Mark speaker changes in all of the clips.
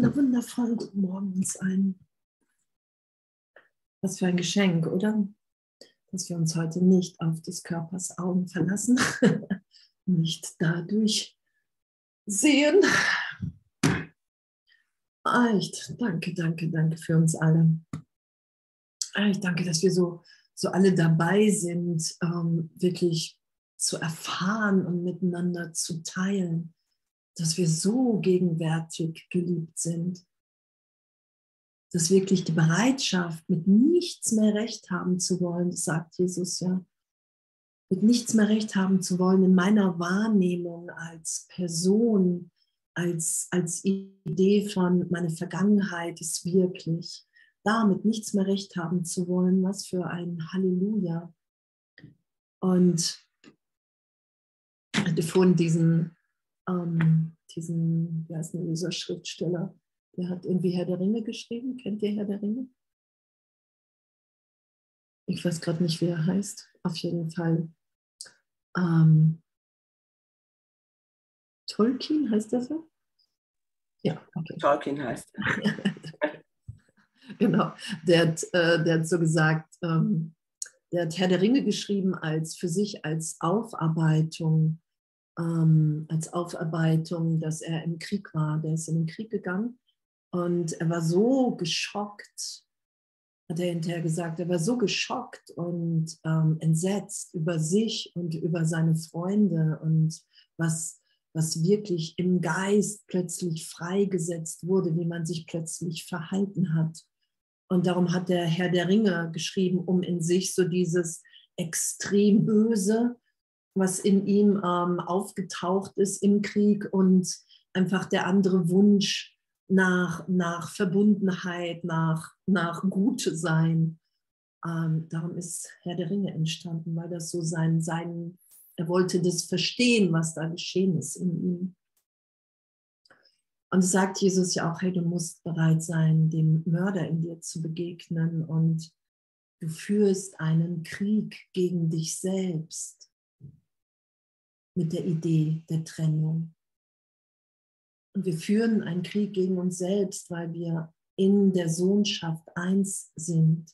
Speaker 1: wunder, wunder, wundervollen guten Morgen uns allen. Was für ein Geschenk, oder? Dass wir uns heute nicht auf des Körpers Augen verlassen, nicht dadurch sehen. Echt, danke, danke, danke für uns alle. Ich danke, dass wir so so alle dabei sind, ähm, wirklich zu erfahren und miteinander zu teilen, dass wir so gegenwärtig geliebt sind, dass wirklich die Bereitschaft, mit nichts mehr recht haben zu wollen, sagt Jesus ja, mit nichts mehr recht haben zu wollen in meiner Wahrnehmung als Person, als, als Idee von meine Vergangenheit ist wirklich damit nichts mehr recht haben zu wollen. Was für ein Halleluja. Und vorhin diesen, ähm, diesen, wie heißt denn dieser Schriftsteller, der hat irgendwie Herr der Ringe geschrieben. Kennt ihr Herr der Ringe? Ich weiß gerade nicht, wie er heißt. Auf jeden Fall. Ähm, Tolkien heißt der so?
Speaker 2: Ja, okay. Tolkien heißt er.
Speaker 1: genau, der hat, äh, der hat so gesagt, ähm, der hat Herr der Ringe geschrieben als für sich als Aufarbeitung, ähm, als Aufarbeitung, dass er im Krieg war. Der ist in den Krieg gegangen und er war so geschockt, hat er hinterher gesagt, er war so geschockt und ähm, entsetzt über sich und über seine Freunde und was, was wirklich im Geist plötzlich freigesetzt wurde, wie man sich plötzlich verhalten hat. Und darum hat der Herr der Ringe geschrieben, um in sich so dieses extrem Böse, was in ihm ähm, aufgetaucht ist im Krieg und einfach der andere Wunsch nach, nach Verbundenheit, nach, nach Gute sein. Ähm, darum ist Herr der Ringe entstanden, weil das so sein, sein, er wollte das verstehen, was da geschehen ist in ihm. Und es sagt Jesus ja auch, hey, du musst bereit sein, dem Mörder in dir zu begegnen und du führst einen Krieg gegen dich selbst mit der Idee der Trennung. Und wir führen einen Krieg gegen uns selbst, weil wir in der Sohnschaft eins sind.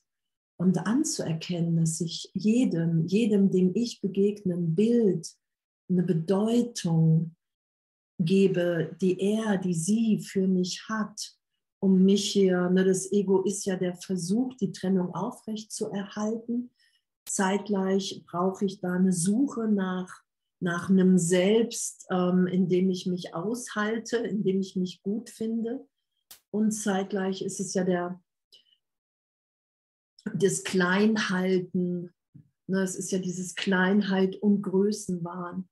Speaker 1: Und anzuerkennen, dass sich jedem, jedem, dem ich begegne, ein Bild, eine Bedeutung, gebe, die er, die sie für mich hat, um mich hier, ne, das Ego ist ja der Versuch, die Trennung aufrecht zu erhalten. Zeitgleich brauche ich da eine Suche nach, nach einem Selbst, ähm, in dem ich mich aushalte, in dem ich mich gut finde. Und zeitgleich ist es ja der, das Kleinhalten, ne, es ist ja dieses Kleinheit und Größenwahn.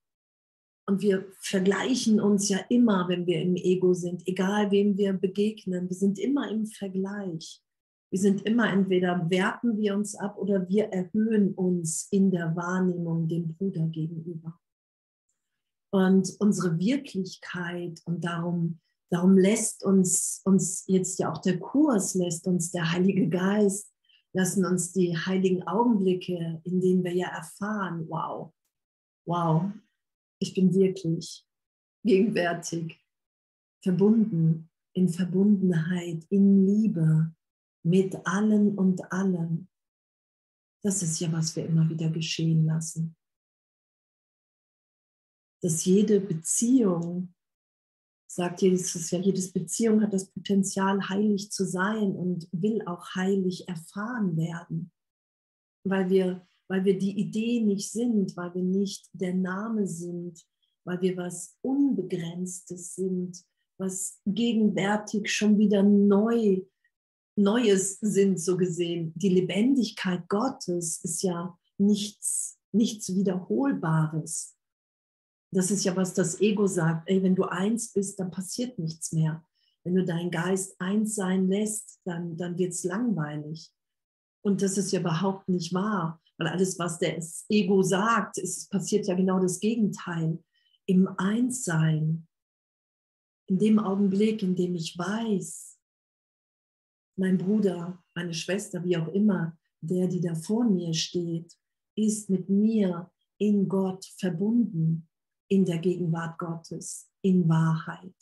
Speaker 1: Und wir vergleichen uns ja immer, wenn wir im Ego sind, egal wem wir begegnen. Wir sind immer im Vergleich. Wir sind immer entweder werten wir uns ab oder wir erhöhen uns in der Wahrnehmung dem Bruder gegenüber. Und unsere Wirklichkeit und darum, darum lässt uns, uns jetzt ja auch der Kurs, lässt uns der Heilige Geist, lassen uns die heiligen Augenblicke, in denen wir ja erfahren, wow, wow, ich bin wirklich gegenwärtig, verbunden, in Verbundenheit, in Liebe mit allen und allem. Das ist ja, was wir immer wieder geschehen lassen. Dass jede Beziehung, sagt Jesus ja, jedes Beziehung hat das Potenzial, heilig zu sein und will auch heilig erfahren werden, weil wir weil wir die Idee nicht sind, weil wir nicht der Name sind, weil wir was Unbegrenztes sind, was gegenwärtig schon wieder neu, Neues sind, so gesehen. Die Lebendigkeit Gottes ist ja nichts, nichts Wiederholbares. Das ist ja, was das Ego sagt. Ey, wenn du eins bist, dann passiert nichts mehr. Wenn du deinen Geist eins sein lässt, dann, dann wird es langweilig. Und das ist ja überhaupt nicht wahr. Weil alles, was das Ego sagt, ist, passiert ja genau das Gegenteil. Im Einssein, in dem Augenblick, in dem ich weiß, mein Bruder, meine Schwester, wie auch immer, der, die da vor mir steht, ist mit mir in Gott verbunden, in der Gegenwart Gottes, in Wahrheit.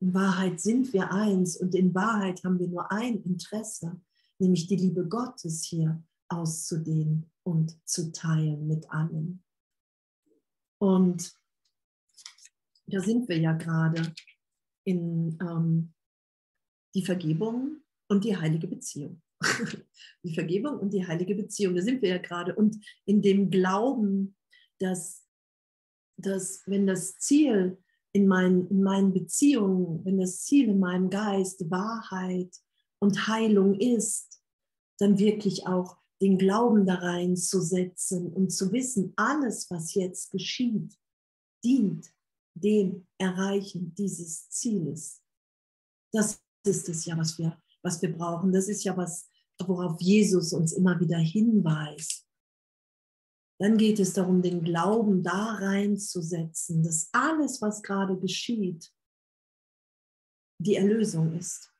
Speaker 1: In Wahrheit sind wir eins und in Wahrheit haben wir nur ein Interesse, nämlich die Liebe Gottes hier auszudehnen und zu teilen mit allen. Und da sind wir ja gerade in ähm, die Vergebung und die heilige Beziehung. die Vergebung und die heilige Beziehung, da sind wir ja gerade. Und in dem Glauben, dass, dass wenn das Ziel in, mein, in meinen Beziehungen, wenn das Ziel in meinem Geist Wahrheit und Heilung ist, dann wirklich auch den Glauben da reinzusetzen und zu wissen, alles, was jetzt geschieht, dient dem Erreichen dieses Zieles. Das ist es ja, was wir, was wir brauchen. Das ist ja was, worauf Jesus uns immer wieder hinweist. Dann geht es darum, den Glauben da reinzusetzen, dass alles, was gerade geschieht, die Erlösung ist.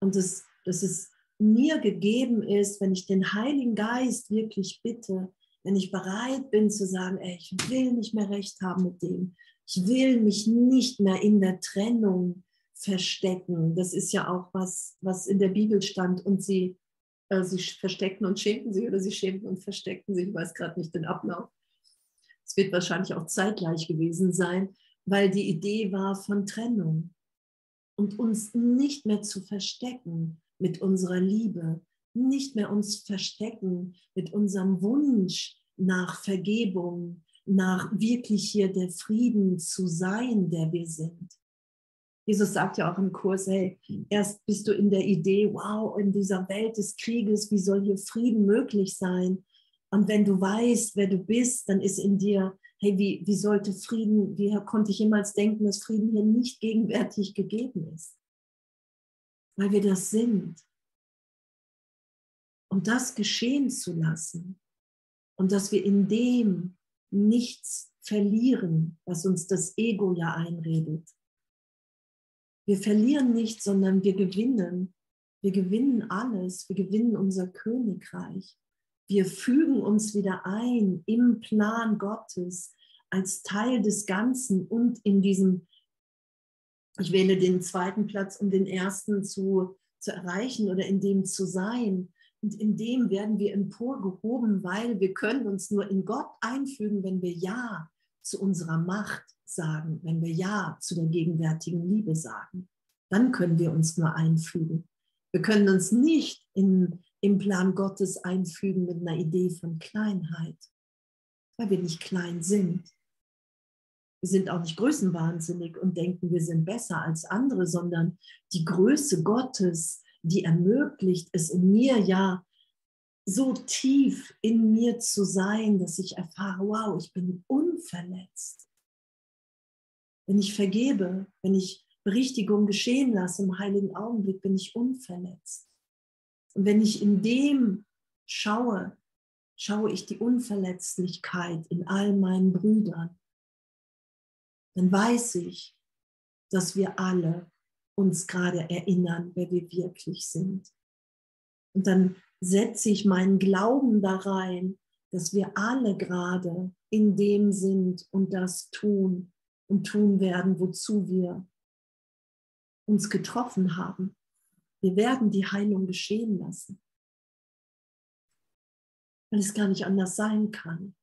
Speaker 1: Und dass, dass es mir gegeben ist, wenn ich den Heiligen Geist wirklich bitte, wenn ich bereit bin zu sagen, ey, ich will nicht mehr recht haben mit dem, ich will mich nicht mehr in der Trennung verstecken. Das ist ja auch was, was in der Bibel stand. Und sie, sie versteckten und schämten sich oder sie schämten und versteckten sich. Ich weiß gerade nicht den Ablauf. Es wird wahrscheinlich auch zeitgleich gewesen sein, weil die Idee war von Trennung und uns nicht mehr zu verstecken mit unserer Liebe, nicht mehr uns verstecken mit unserem Wunsch nach Vergebung, nach wirklich hier der Frieden zu sein, der wir sind. Jesus sagt ja auch im Kurs, hey, erst bist du in der Idee, wow, in dieser Welt des Krieges, wie soll hier Frieden möglich sein? Und wenn du weißt, wer du bist, dann ist in dir, hey, wie, wie sollte Frieden, wie konnte ich jemals denken, dass Frieden hier nicht gegenwärtig gegeben ist? Weil wir das sind. Und das geschehen zu lassen und dass wir in dem nichts verlieren, was uns das Ego ja einredet. Wir verlieren nicht, sondern wir gewinnen. Wir gewinnen alles. Wir gewinnen unser Königreich. Wir fügen uns wieder ein im Plan Gottes als Teil des Ganzen und in diesem, ich wähle den zweiten Platz, um den ersten zu, zu erreichen oder in dem zu sein. Und in dem werden wir emporgehoben, weil wir können uns nur in Gott einfügen, wenn wir Ja zu unserer Macht sagen, wenn wir Ja zu der gegenwärtigen Liebe sagen. Dann können wir uns nur einfügen. Wir können uns nicht in, im Plan Gottes einfügen mit einer Idee von Kleinheit, weil wir nicht klein sind. Wir sind auch nicht größenwahnsinnig und denken, wir sind besser als andere, sondern die Größe Gottes die ermöglicht es in mir ja so tief in mir zu sein, dass ich erfahre, wow, ich bin unverletzt. Wenn ich vergebe, wenn ich Berichtigung geschehen lasse im heiligen Augenblick, bin ich unverletzt. Und wenn ich in dem schaue, schaue ich die Unverletzlichkeit in all meinen Brüdern, dann weiß ich, dass wir alle uns gerade erinnern, wer wir wirklich sind. Und dann setze ich meinen Glauben da rein, dass wir alle gerade in dem sind und das tun und tun werden, wozu wir uns getroffen haben. Wir werden die Heilung geschehen lassen, weil es gar nicht anders sein kann,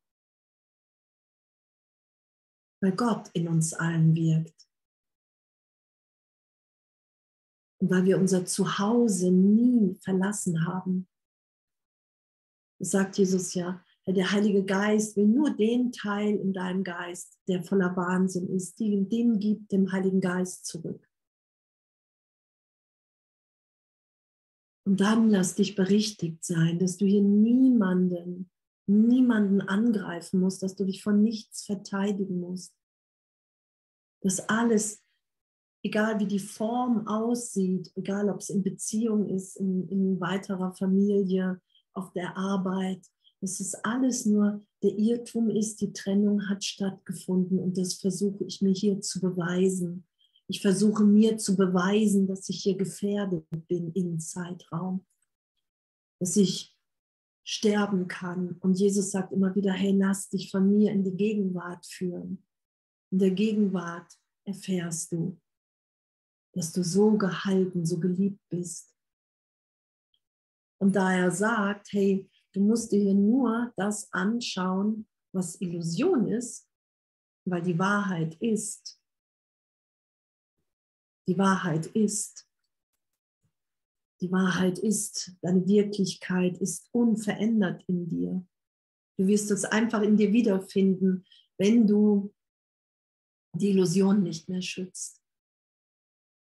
Speaker 1: weil Gott in uns allen wirkt. und weil wir unser Zuhause nie verlassen haben. Sagt Jesus ja, der Heilige Geist will nur den Teil in deinem Geist, der voller Wahnsinn ist, den, den gibt dem Heiligen Geist zurück. Und dann lass dich berichtigt sein, dass du hier niemanden, niemanden angreifen musst, dass du dich von nichts verteidigen musst. Dass alles egal wie die Form aussieht, egal ob es in Beziehung ist, in, in weiterer Familie, auf der Arbeit, dass es alles nur der Irrtum ist, die Trennung hat stattgefunden und das versuche ich mir hier zu beweisen. Ich versuche mir zu beweisen, dass ich hier gefährdet bin im Zeitraum, dass ich sterben kann. Und Jesus sagt immer wieder, hey, lass dich von mir in die Gegenwart führen. In der Gegenwart erfährst du, dass du so gehalten, so geliebt bist. Und da er sagt, hey, du musst dir nur das anschauen, was Illusion ist, weil die Wahrheit ist. Die Wahrheit ist. Die Wahrheit ist, deine Wirklichkeit ist unverändert in dir. Du wirst es einfach in dir wiederfinden, wenn du die Illusion nicht mehr schützt.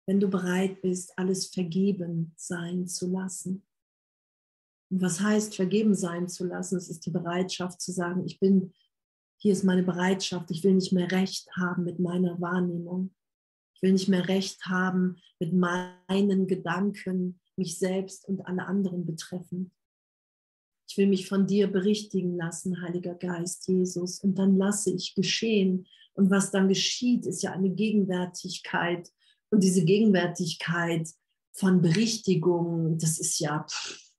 Speaker 1: Wenn du bereit bist, alles vergeben sein zu lassen. Was heißt vergeben sein zu lassen? Es ist die Bereitschaft zu sagen, ich bin, hier ist meine Bereitschaft, ich will nicht mehr recht haben mit meiner Wahrnehmung. Ich will nicht mehr recht haben mit meinen Gedanken, mich selbst und alle anderen betreffen. Ich will mich von dir berichtigen lassen, Heiliger Geist, Jesus, und dann lasse ich geschehen. Und was dann geschieht, ist ja eine Gegenwärtigkeit. Und diese Gegenwärtigkeit von Berichtigung, das ist ja pff,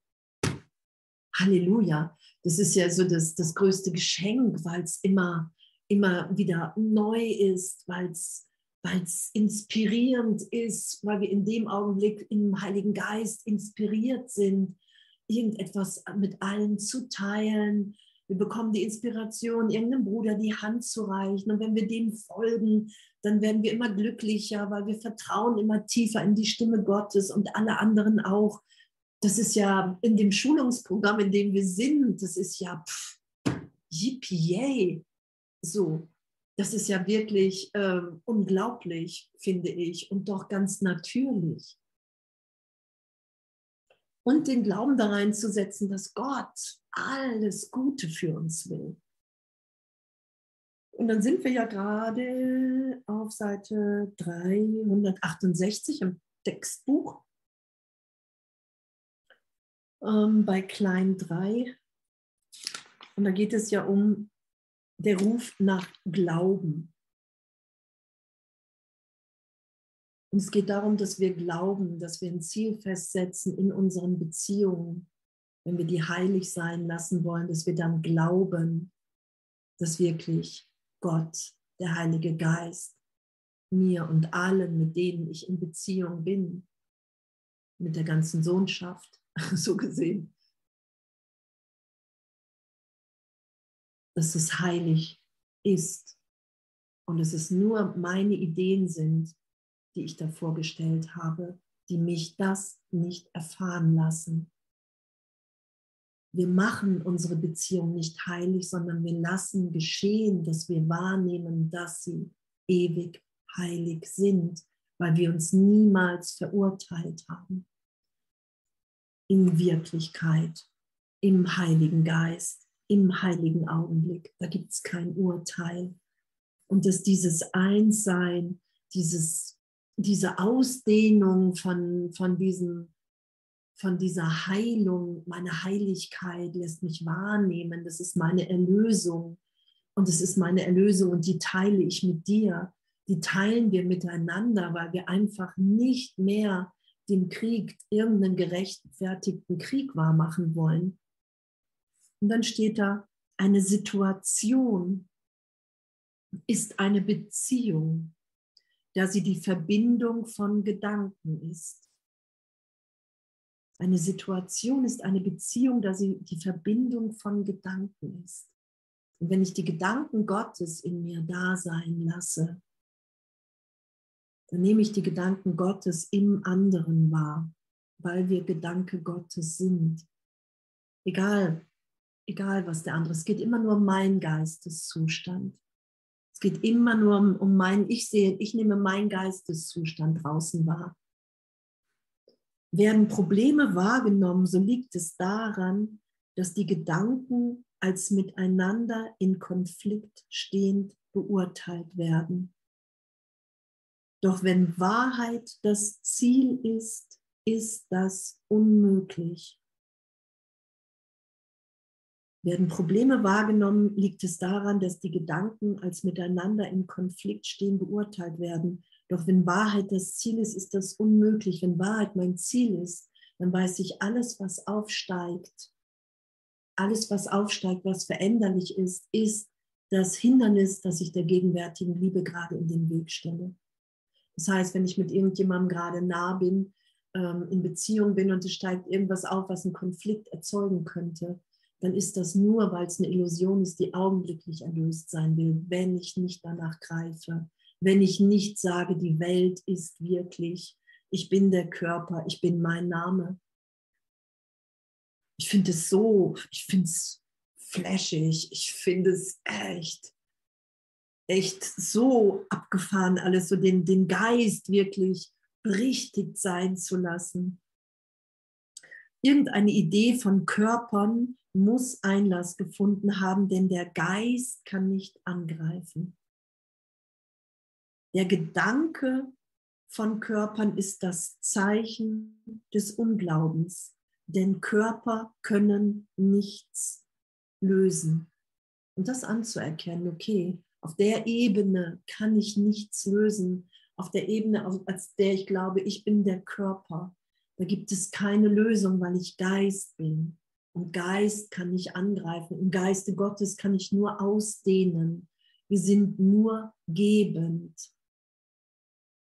Speaker 1: Halleluja. Das ist ja so das, das größte Geschenk, weil es immer, immer wieder neu ist, weil es weil es inspirierend ist, weil wir in dem Augenblick im Heiligen Geist inspiriert sind, irgendetwas mit allen zu teilen. Wir bekommen die Inspiration, irgendeinem Bruder die Hand zu reichen. Und wenn wir dem folgen, dann werden wir immer glücklicher, weil wir vertrauen immer tiefer in die Stimme Gottes und alle anderen auch. Das ist ja in dem Schulungsprogramm, in dem wir sind, das ist ja pff, yippie, so das ist ja wirklich äh, unglaublich, finde ich, und doch ganz natürlich. Und den Glauben da reinzusetzen, dass Gott alles Gute für uns will. Und dann sind wir ja gerade auf Seite 368 im Textbuch ähm, bei Klein 3. Und da geht es ja um der Ruf nach Glauben. Und es geht darum, dass wir glauben, dass wir ein Ziel festsetzen in unseren Beziehungen, wenn wir die heilig sein lassen wollen, dass wir dann glauben, dass wirklich Gott, der Heilige Geist, mir und allen, mit denen ich in Beziehung bin, mit der ganzen Sohnschaft, so gesehen, dass es heilig ist und dass es nur meine Ideen sind, die ich da vorgestellt habe, die mich das nicht erfahren lassen. Wir machen unsere Beziehung nicht heilig, sondern wir lassen geschehen, dass wir wahrnehmen, dass sie ewig heilig sind, weil wir uns niemals verurteilt haben. In Wirklichkeit, im Heiligen Geist im heiligen Augenblick. Da gibt es kein Urteil. Und dass dieses Einssein, dieses, diese Ausdehnung von, von, diesem, von dieser Heilung, meine Heiligkeit lässt mich wahrnehmen, das ist meine Erlösung. Und es ist meine Erlösung und die teile ich mit dir. Die teilen wir miteinander, weil wir einfach nicht mehr den Krieg, irgendeinen gerechtfertigten Krieg wahrmachen wollen, und dann steht da, eine Situation ist eine Beziehung, da sie die Verbindung von Gedanken ist. Eine Situation ist eine Beziehung, da sie die Verbindung von Gedanken ist. Und wenn ich die Gedanken Gottes in mir da sein lasse, dann nehme ich die Gedanken Gottes im anderen wahr, weil wir Gedanke Gottes sind. Egal, egal was der andere, es geht immer nur um meinen Geisteszustand. Es geht immer nur um, um meinen, ich sehe, ich nehme meinen Geisteszustand draußen wahr. Werden Probleme wahrgenommen, so liegt es daran, dass die Gedanken als miteinander in Konflikt stehend beurteilt werden. Doch wenn Wahrheit das Ziel ist, ist das unmöglich. Werden Probleme wahrgenommen, liegt es daran, dass die Gedanken als miteinander im Konflikt stehen beurteilt werden. Doch wenn Wahrheit das Ziel ist, ist das unmöglich. Wenn Wahrheit mein Ziel ist, dann weiß ich, alles, was aufsteigt, alles, was aufsteigt, was veränderlich ist, ist das Hindernis, das ich der gegenwärtigen Liebe gerade in den Weg stelle. Das heißt, wenn ich mit irgendjemandem gerade nah bin, ähm, in Beziehung bin und es steigt irgendwas auf, was einen Konflikt erzeugen könnte, dann ist das nur, weil es eine Illusion ist, die augenblicklich erlöst sein will, wenn ich nicht danach greife, wenn ich nicht sage, die Welt ist wirklich, ich bin der Körper, ich bin mein Name. Ich finde es so, ich finde es flashig, ich finde es echt, echt so abgefahren, alles so den, den Geist wirklich berichtigt sein zu lassen. Irgendeine Idee von Körpern muss Einlass gefunden haben, denn der Geist kann nicht angreifen. Der Gedanke von Körpern ist das Zeichen des Unglaubens, denn Körper können nichts lösen. Und das anzuerkennen, okay, auf der Ebene kann ich nichts lösen, auf der Ebene, als der ich glaube, ich bin der Körper. Da gibt es keine Lösung, weil ich Geist bin. Und Geist kann nicht angreifen. Im Geiste Gottes kann ich nur ausdehnen. Wir sind nur gebend.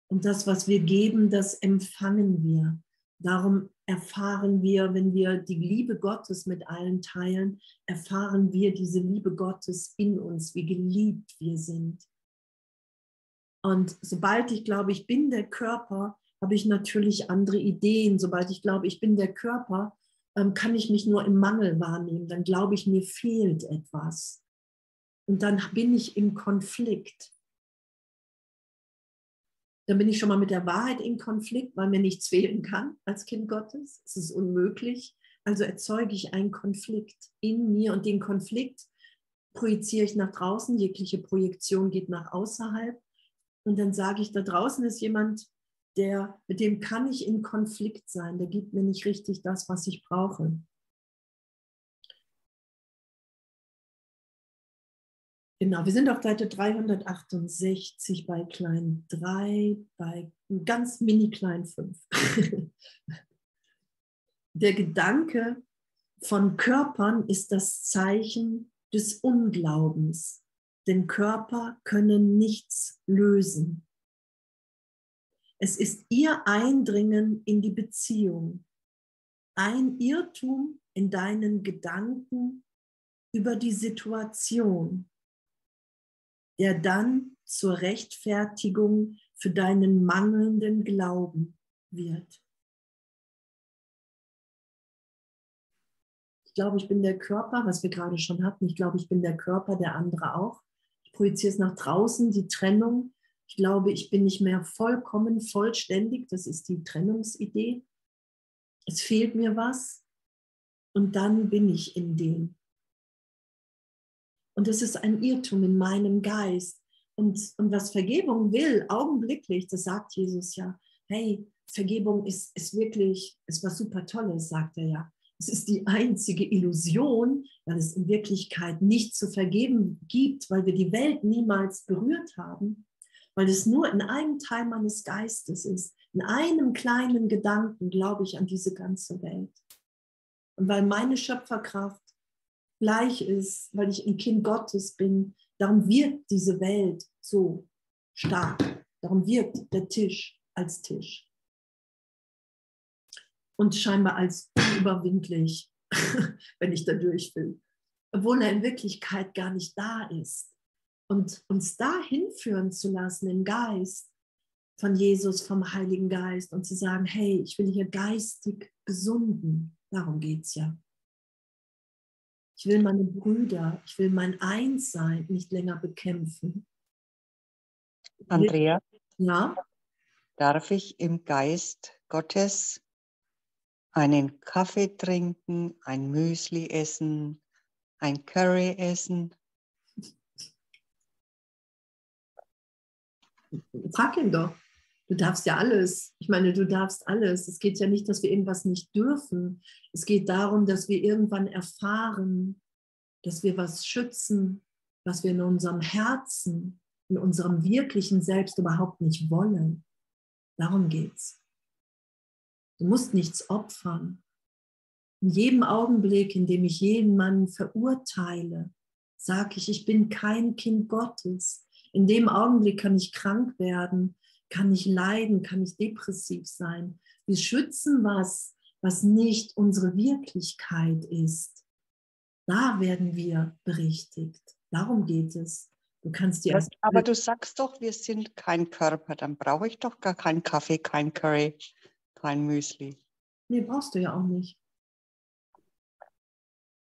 Speaker 1: Und das, was wir geben, das empfangen wir. Darum erfahren wir, wenn wir die Liebe Gottes mit allen teilen, erfahren wir diese Liebe Gottes in uns, wie geliebt wir sind. Und sobald ich glaube, ich bin der Körper, habe ich natürlich andere Ideen. Sobald ich glaube, ich bin der Körper, ähm, kann ich mich nur im Mangel wahrnehmen. Dann glaube ich, mir fehlt etwas. Und dann bin ich im Konflikt. Dann bin ich schon mal mit der Wahrheit in Konflikt, weil mir nichts fehlen kann als Kind Gottes. Es ist unmöglich. Also erzeuge ich einen Konflikt in mir und den Konflikt projiziere ich nach draußen. Jegliche Projektion geht nach außerhalb. Und dann sage ich, da draußen ist jemand, der, mit dem kann ich in Konflikt sein, der gibt mir nicht richtig das, was ich brauche. Genau, wir sind auf Seite 368 bei klein 3, bei ganz mini klein 5. Der Gedanke von Körpern ist das Zeichen des Unglaubens, denn Körper können nichts lösen. Es ist ihr Eindringen in die Beziehung, ein Irrtum in deinen Gedanken über die Situation, der dann zur Rechtfertigung für deinen mangelnden Glauben wird. Ich glaube, ich bin der Körper, was wir gerade schon hatten. Ich glaube, ich bin der Körper, der andere auch. Ich projiziere es nach draußen, die Trennung. Ich glaube, ich bin nicht mehr vollkommen vollständig. Das ist die Trennungsidee. Es fehlt mir was und dann bin ich in dem. Und das ist ein Irrtum in meinem Geist. Und, und was Vergebung will, augenblicklich, das sagt Jesus ja, hey, Vergebung ist, ist wirklich, ist was super Tolles, sagt er ja. Es ist die einzige Illusion, weil es in Wirklichkeit nicht zu vergeben gibt, weil wir die Welt niemals berührt haben weil es nur in einem Teil meines Geistes ist. In einem kleinen Gedanken glaube ich an diese ganze Welt. Und weil meine Schöpferkraft gleich ist, weil ich ein Kind Gottes bin, darum wirkt diese Welt so stark. Darum wirkt der Tisch als Tisch. Und scheinbar als unüberwindlich, wenn ich da durch will. Obwohl er in Wirklichkeit gar nicht da ist und uns dahin führen zu lassen im Geist von Jesus, vom Heiligen Geist und zu sagen, hey, ich will hier geistig gesunden. Darum geht es ja. Ich will meine Brüder, ich will mein Einssein nicht länger bekämpfen.
Speaker 3: Andrea, ja? darf ich im Geist Gottes einen Kaffee trinken, ein Müsli essen, ein Curry essen?
Speaker 1: Frag ihn doch. Du darfst ja alles. Ich meine, du darfst alles. Es geht ja nicht, dass wir irgendwas nicht dürfen. Es geht darum, dass wir irgendwann erfahren, dass wir was schützen, was wir in unserem Herzen, in unserem wirklichen Selbst überhaupt nicht wollen. Darum geht's. Du musst nichts opfern. In jedem Augenblick, in dem ich jeden Mann verurteile, sage ich, ich bin kein Kind Gottes. In dem Augenblick kann ich krank werden, kann ich leiden, kann ich depressiv sein. Wir schützen was, was nicht unsere Wirklichkeit ist. Da werden wir berichtigt. Darum geht es. Du kannst dir.
Speaker 3: aber du sagst doch, wir sind kein Körper. Dann brauche ich doch gar keinen Kaffee, kein Curry, kein Müsli.
Speaker 1: Nee, brauchst du ja auch nicht.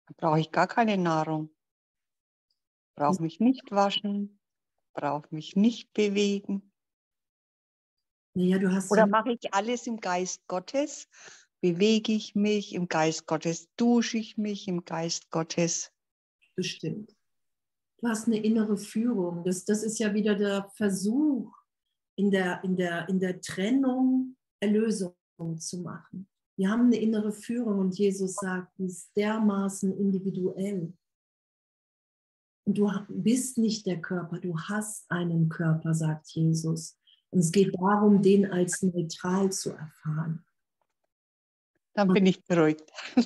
Speaker 3: Dann brauche ich gar keine Nahrung. Brauche mich nicht waschen, brauche mich nicht bewegen.
Speaker 1: Naja, du hast
Speaker 3: Oder mache ich alles im Geist Gottes? Bewege ich mich im Geist Gottes? Dusche ich mich im Geist Gottes?
Speaker 1: Bestimmt. Du hast eine innere Führung. Das, das ist ja wieder der Versuch, in der, in, der, in der Trennung Erlösung zu machen. Wir haben eine innere Führung und Jesus sagt, die ist dermaßen individuell. Und du bist nicht der Körper, du hast einen Körper, sagt Jesus. Und es geht darum, den als neutral zu erfahren.
Speaker 3: Dann bin ich beruhigt.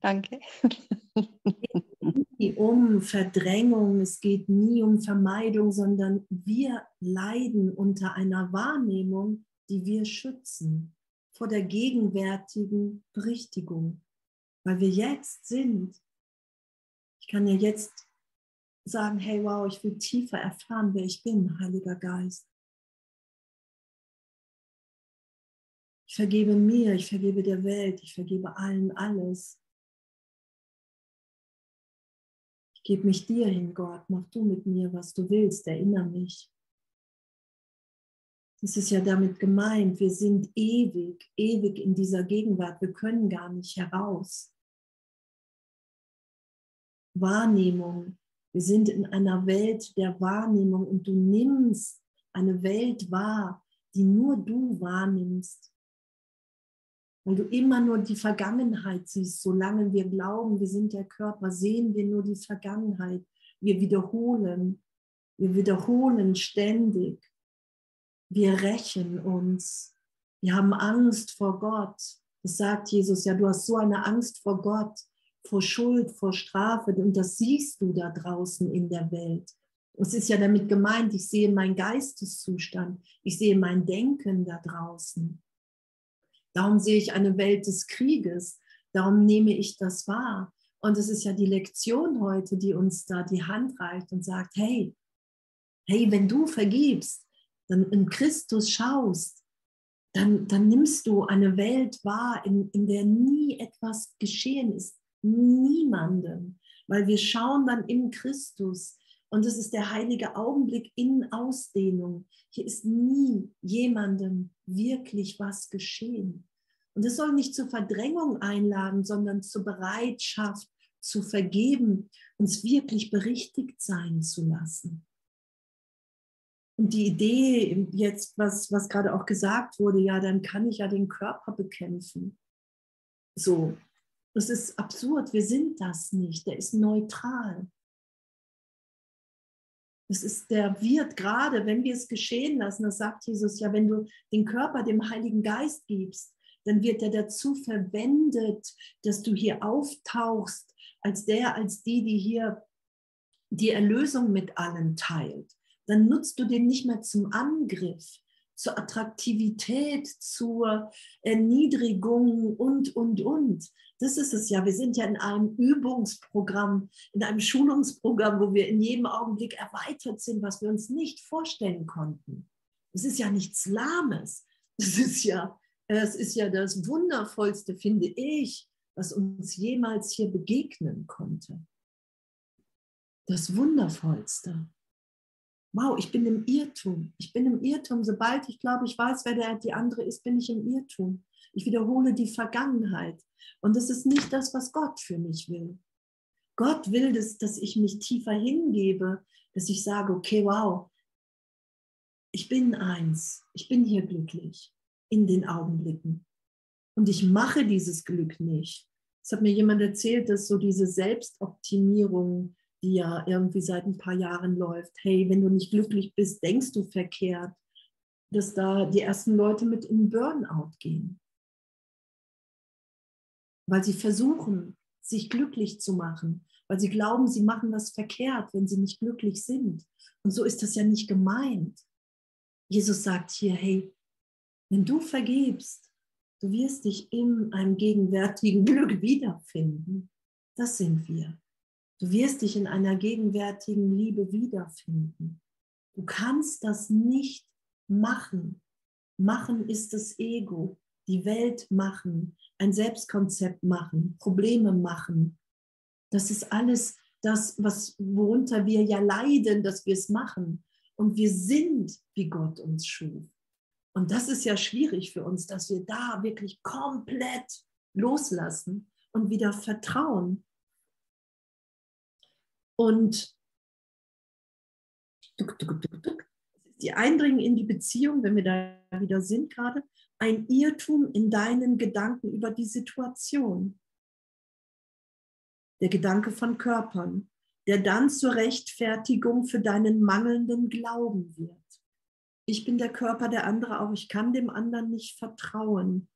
Speaker 3: Danke.
Speaker 1: Es geht nie um Verdrängung, es geht nie um Vermeidung, sondern wir leiden unter einer Wahrnehmung, die wir schützen vor der gegenwärtigen Berichtigung weil wir jetzt sind. Ich kann ja jetzt sagen, hey, wow, ich will tiefer erfahren, wer ich bin, Heiliger Geist. Ich vergebe mir, ich vergebe der Welt, ich vergebe allen alles. Ich gebe mich dir hin, Gott, mach du mit mir, was du willst, erinnere mich. Das ist ja damit gemeint, wir sind ewig, ewig in dieser Gegenwart, wir können gar nicht heraus. Wahrnehmung. Wir sind in einer Welt der Wahrnehmung und du nimmst eine Welt wahr, die nur du wahrnimmst. Weil du immer nur die Vergangenheit siehst. Solange wir glauben, wir sind der Körper, sehen wir nur die Vergangenheit. Wir wiederholen. Wir wiederholen ständig. Wir rächen uns. Wir haben Angst vor Gott. Das sagt Jesus, ja, du hast so eine Angst vor Gott vor Schuld, vor Strafe. Und das siehst du da draußen in der Welt. Es ist ja damit gemeint, ich sehe meinen Geisteszustand, ich sehe mein Denken da draußen. Darum sehe ich eine Welt des Krieges, darum nehme ich das wahr. Und es ist ja die Lektion heute, die uns da die Hand reicht und sagt, hey, hey, wenn du vergibst, dann in Christus schaust, dann, dann nimmst du eine Welt wahr, in, in der nie etwas geschehen ist, niemandem, weil wir schauen dann in Christus und es ist der heilige Augenblick in Ausdehnung. Hier ist nie jemandem wirklich was geschehen. Und es soll nicht zur Verdrängung einladen, sondern zur Bereitschaft zu vergeben, uns wirklich berichtigt sein zu lassen. Und die Idee jetzt, was, was gerade auch gesagt wurde, ja, dann kann ich ja den Körper bekämpfen. So, das ist absurd, wir sind das nicht. Der ist neutral. Das ist, der wird gerade, wenn wir es geschehen lassen, das sagt Jesus ja, wenn du den Körper dem Heiligen Geist gibst, dann wird er dazu verwendet, dass du hier auftauchst, als der, als die, die hier die Erlösung mit allen teilt. Dann nutzt du den nicht mehr zum Angriff, zur Attraktivität, zur Erniedrigung und, und, und. Das ist es ja. Wir sind ja in einem Übungsprogramm, in einem Schulungsprogramm, wo wir in jedem Augenblick erweitert sind, was wir uns nicht vorstellen konnten. Es ist ja nichts Lahmes. Es ist ja, es ist ja das Wundervollste, finde ich, was uns jemals hier begegnen konnte. Das Wundervollste wow, ich bin im Irrtum. Ich bin im Irrtum. Sobald ich glaube, ich weiß, wer der, die andere ist, bin ich im Irrtum. Ich wiederhole die Vergangenheit. Und das ist nicht das, was Gott für mich will. Gott will, das, dass ich mich tiefer hingebe, dass ich sage, okay, wow, ich bin eins. Ich bin hier glücklich in den Augenblicken. Und ich mache dieses Glück nicht. Es hat mir jemand erzählt, dass so diese Selbstoptimierung die ja irgendwie seit ein paar Jahren läuft. Hey, wenn du nicht glücklich bist, denkst du verkehrt. dass da die ersten Leute mit in Burnout gehen, weil sie versuchen, sich glücklich zu machen, weil sie glauben, sie machen das verkehrt, wenn sie nicht glücklich sind. Und so ist das ja nicht gemeint. Jesus sagt hier, hey, wenn du vergibst, du wirst dich in einem gegenwärtigen Glück wiederfinden. Das sind wir. Du wirst dich in einer gegenwärtigen Liebe wiederfinden. Du kannst das nicht machen. Machen ist das Ego, die Welt machen, ein Selbstkonzept machen, Probleme machen. Das ist alles das, was, worunter wir ja leiden, dass wir es machen. Und wir sind, wie Gott uns schuf. Und das ist ja schwierig für uns, dass wir da wirklich komplett loslassen und wieder vertrauen und die Eindringen in die Beziehung, wenn wir da wieder sind gerade, ein Irrtum in deinen Gedanken über die Situation. Der Gedanke von Körpern, der dann zur Rechtfertigung für deinen mangelnden Glauben wird. Ich bin der Körper der andere auch, ich kann dem anderen nicht vertrauen.